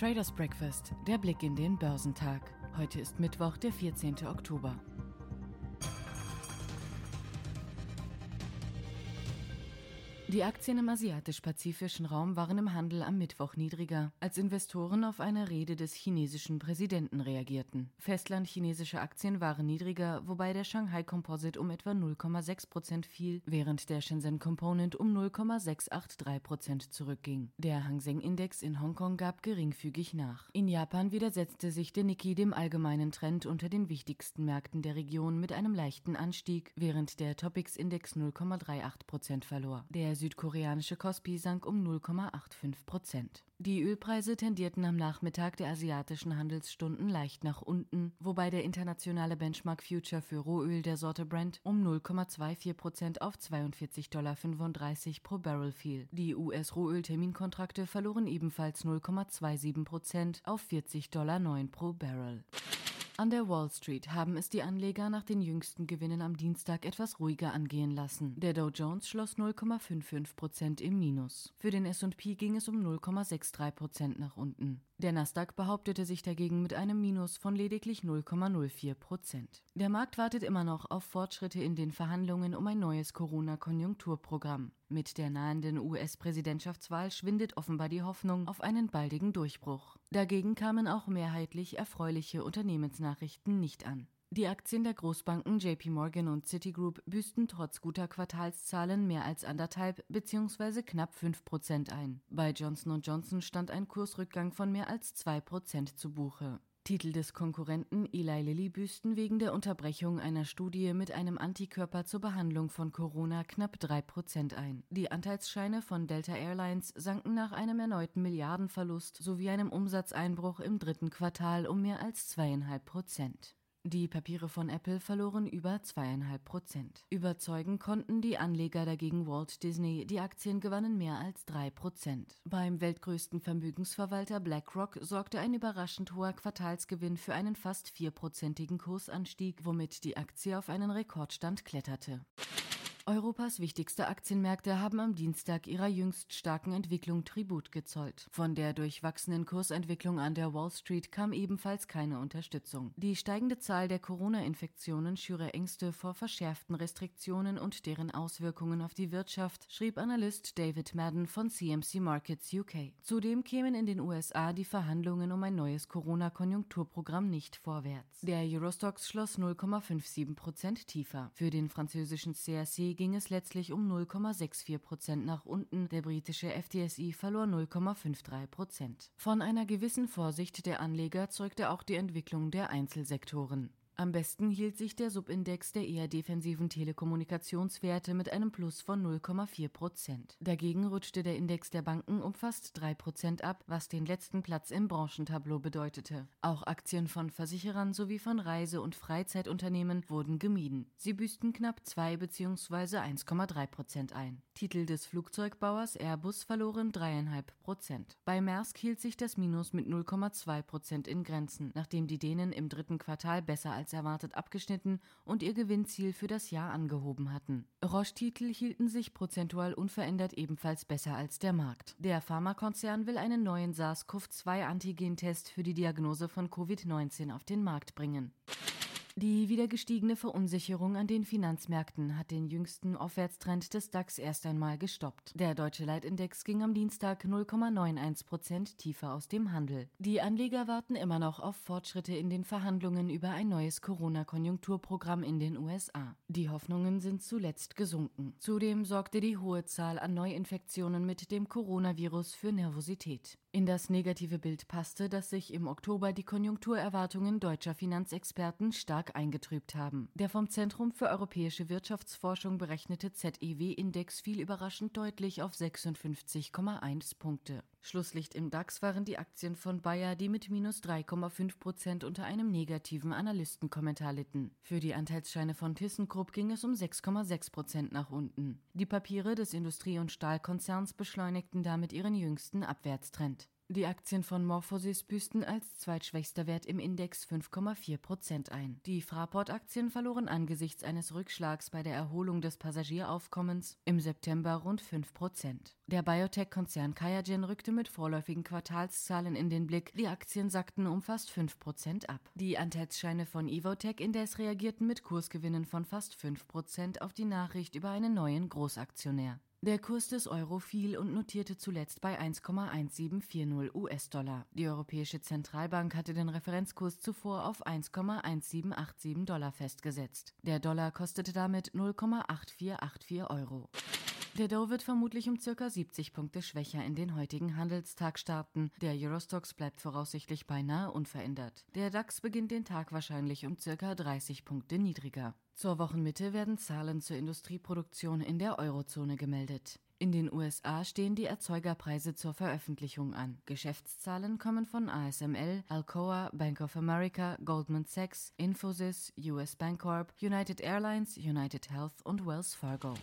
Traders Breakfast, der Blick in den Börsentag. Heute ist Mittwoch, der 14. Oktober. Die Aktien im asiatisch-pazifischen Raum waren im Handel am Mittwoch niedriger, als Investoren auf eine Rede des chinesischen Präsidenten reagierten. Festlandchinesische Aktien waren niedriger, wobei der Shanghai Composite um etwa 0,6 Prozent fiel, während der Shenzhen Component um 0,683 Prozent zurückging. Der Hang Seng Index in Hongkong gab geringfügig nach. In Japan widersetzte sich der Nikkei dem allgemeinen Trend unter den wichtigsten Märkten der Region mit einem leichten Anstieg, während der Topix Index 0,38 Prozent verlor. Der südkoreanische Kospi sank um 0,85 Prozent. Die Ölpreise tendierten am Nachmittag der asiatischen Handelsstunden leicht nach unten, wobei der internationale Benchmark Future für Rohöl der Sorte Brent um 0,24 Prozent auf 42,35 Dollar pro Barrel fiel. Die US-Rohöl-Terminkontrakte verloren ebenfalls 0,27 Prozent auf 40,09 Dollar pro Barrel. An der Wall Street haben es die Anleger nach den jüngsten Gewinnen am Dienstag etwas ruhiger angehen lassen. Der Dow Jones schloss 0,55 Prozent im Minus. Für den S&P ging es um 0,63 Prozent nach unten. Der Nasdaq behauptete sich dagegen mit einem Minus von lediglich 0,04 Prozent. Der Markt wartet immer noch auf Fortschritte in den Verhandlungen um ein neues Corona-Konjunkturprogramm. Mit der nahenden US-Präsidentschaftswahl schwindet offenbar die Hoffnung auf einen baldigen Durchbruch. Dagegen kamen auch mehrheitlich erfreuliche Unternehmensnachrichten nicht an. Die Aktien der Großbanken JP Morgan und Citigroup büßten trotz guter Quartalszahlen mehr als anderthalb bzw. knapp fünf Prozent ein. Bei Johnson Johnson stand ein Kursrückgang von mehr als zwei Prozent zu Buche. Titel des Konkurrenten Eli Lilly büßten wegen der Unterbrechung einer Studie mit einem Antikörper zur Behandlung von Corona knapp drei Prozent ein. Die Anteilsscheine von Delta Airlines sanken nach einem erneuten Milliardenverlust sowie einem Umsatzeinbruch im dritten Quartal um mehr als zweieinhalb Prozent. Die Papiere von Apple verloren über zweieinhalb Prozent. Überzeugen konnten die Anleger dagegen Walt Disney, die Aktien gewannen mehr als drei Prozent. Beim weltgrößten Vermögensverwalter BlackRock sorgte ein überraschend hoher Quartalsgewinn für einen fast vierprozentigen Kursanstieg, womit die Aktie auf einen Rekordstand kletterte. Europas wichtigste Aktienmärkte haben am Dienstag ihrer jüngst starken Entwicklung Tribut gezollt. Von der durchwachsenen Kursentwicklung an der Wall Street kam ebenfalls keine Unterstützung. Die steigende Zahl der Corona-Infektionen schüre Ängste vor verschärften Restriktionen und deren Auswirkungen auf die Wirtschaft, schrieb Analyst David Madden von CMC Markets UK. Zudem kämen in den USA die Verhandlungen um ein neues Corona-Konjunkturprogramm nicht vorwärts. Der Eurostox schloss 0,57 Prozent tiefer. Für den französischen Ging es letztlich um 0,64 Prozent nach unten, der britische FTSI verlor 0,53 Prozent. Von einer gewissen Vorsicht der Anleger zeugte auch die Entwicklung der Einzelsektoren. Am besten hielt sich der Subindex der eher defensiven Telekommunikationswerte mit einem Plus von 0,4 Prozent. Dagegen rutschte der Index der Banken um fast 3 Prozent ab, was den letzten Platz im Branchentableau bedeutete. Auch Aktien von Versicherern sowie von Reise- und Freizeitunternehmen wurden gemieden. Sie büßten knapp 2 bzw. 1,3 Prozent ein. Titel des Flugzeugbauers Airbus verloren 3,5 Prozent. Bei Maersk hielt sich das Minus mit 0,2 Prozent in Grenzen, nachdem die Dänen im dritten Quartal besser als erwartet abgeschnitten und ihr Gewinnziel für das Jahr angehoben hatten. Roche-Titel hielten sich prozentual unverändert ebenfalls besser als der Markt. Der Pharmakonzern will einen neuen SARS-CoV-2-Antigentest für die Diagnose von Covid-19 auf den Markt bringen. Die wieder gestiegene Verunsicherung an den Finanzmärkten hat den jüngsten Aufwärtstrend des DAX erst einmal gestoppt. Der deutsche Leitindex ging am Dienstag 0,91 Prozent tiefer aus dem Handel. Die Anleger warten immer noch auf Fortschritte in den Verhandlungen über ein neues Corona-Konjunkturprogramm in den USA. Die Hoffnungen sind zuletzt gesunken. Zudem sorgte die hohe Zahl an Neuinfektionen mit dem Coronavirus für Nervosität. In das negative Bild passte, dass sich im Oktober die Konjunkturerwartungen deutscher Finanzexperten stark eingetrübt haben. Der vom Zentrum für europäische Wirtschaftsforschung berechnete ZEW-Index fiel überraschend deutlich auf 56,1 Punkte. Schlusslicht im DAX waren die Aktien von Bayer, die mit minus 3,5 Prozent unter einem negativen Analystenkommentar litten. Für die Anteilsscheine von ThyssenKrupp ging es um 6,6 Prozent nach unten. Die Papiere des Industrie- und Stahlkonzerns beschleunigten damit ihren jüngsten Abwärtstrend. Die Aktien von Morphosis büßten als zweitschwächster Wert im Index 5,4 Prozent ein. Die Fraport-Aktien verloren angesichts eines Rückschlags bei der Erholung des Passagieraufkommens im September rund 5 Prozent. Der Biotech-Konzern Kayagen rückte mit vorläufigen Quartalszahlen in den Blick. Die Aktien sackten um fast 5 Prozent ab. Die Anteilsscheine von Evotech indes reagierten mit Kursgewinnen von fast 5 Prozent auf die Nachricht über einen neuen Großaktionär. Der Kurs des Euro fiel und notierte zuletzt bei 1,1740 US-Dollar. Die Europäische Zentralbank hatte den Referenzkurs zuvor auf 1,1787 Dollar festgesetzt. Der Dollar kostete damit 0,8484 Euro. Der Dow wird vermutlich um ca. 70 Punkte schwächer in den heutigen Handelstag starten. Der Eurostox bleibt voraussichtlich beinahe unverändert. Der DAX beginnt den Tag wahrscheinlich um ca. 30 Punkte niedriger. Zur Wochenmitte werden Zahlen zur Industrieproduktion in der Eurozone gemeldet. In den USA stehen die Erzeugerpreise zur Veröffentlichung an. Geschäftszahlen kommen von ASML, Alcoa, Bank of America, Goldman Sachs, Infosys, US Bancorp, United Airlines, United Health und Wells Fargo.